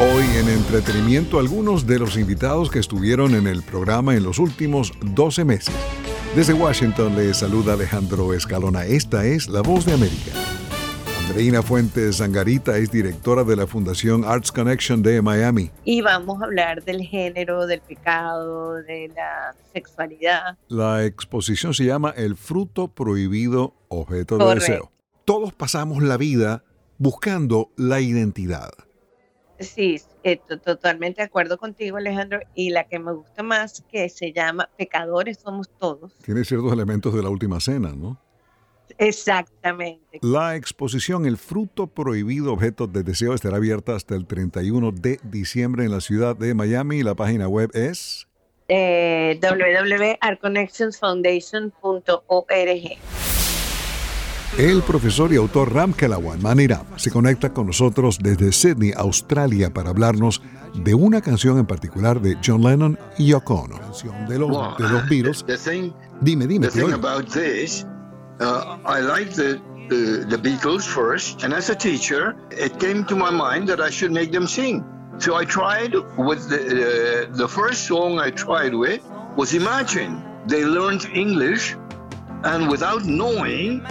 Hoy en entretenimiento algunos de los invitados que estuvieron en el programa en los últimos 12 meses. Desde Washington le saluda Alejandro Escalona. Esta es La Voz de América. Andreina Fuentes Zangarita es directora de la Fundación Arts Connection de Miami. Y vamos a hablar del género, del pecado, de la sexualidad. La exposición se llama El fruto prohibido objeto de deseo. Todos pasamos la vida buscando la identidad. Sí, totalmente de acuerdo contigo, Alejandro. Y la que me gusta más, que se llama Pecadores somos todos. Tiene ciertos elementos de la última cena, ¿no? Exactamente. La exposición El fruto prohibido objeto de deseo estará abierta hasta el 31 de diciembre en la ciudad de Miami. La página web es eh. El profesor y autor Ram Kalawan Maniram se conecta con nosotros desde Sydney, Australia, para hablarnos de una canción en particular de John Lennon y Yoko Ono, de los, de los Beatles. dime, dime. The thing about this, uh, I like the, the, the Beatles first, and as a teacher, it came to my mind that I should make them sing. So I tried with the, uh, the first song I tried with was Imagine. They learned English, and without knowing,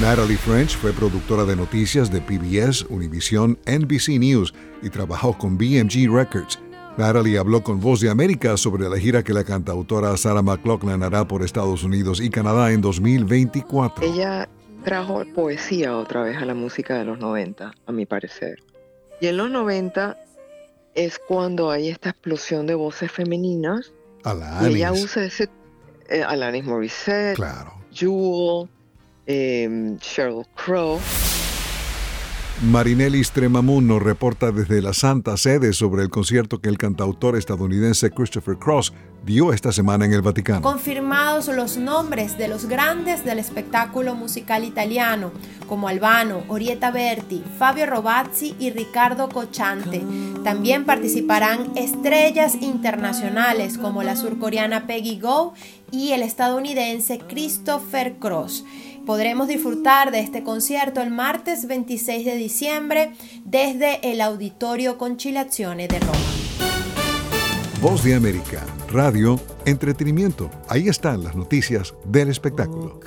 Natalie French fue productora de noticias de PBS, Univision, NBC News y trabajó con BMG Records. Natalie habló con Voz de América sobre la gira que la cantautora Sarah McLaughlin hará por Estados Unidos y Canadá en 2024. Ella trajo poesía otra vez a la música de los 90, a mi parecer. Y en los 90 es cuando hay esta explosión de voces femeninas. Alanis. Y ella usa ese... Eh, Alanis Morissette. Claro. Jewel, um, Cheryl Crow. Marinelli Stremamun reporta desde la Santa Sede sobre el concierto que el cantautor estadounidense Christopher Cross dio esta semana en el Vaticano. Confirmados los nombres de los grandes del espectáculo musical italiano, como Albano, Orietta Berti, Fabio Robazzi y Ricardo Cochante. También participarán estrellas internacionales como la surcoreana Peggy Go y el estadounidense Christopher Cross. Podremos disfrutar de este concierto el martes 26 de diciembre desde el Auditorio Conchilazione de Roma. Voz de América, radio, entretenimiento. Ahí están las noticias del espectáculo.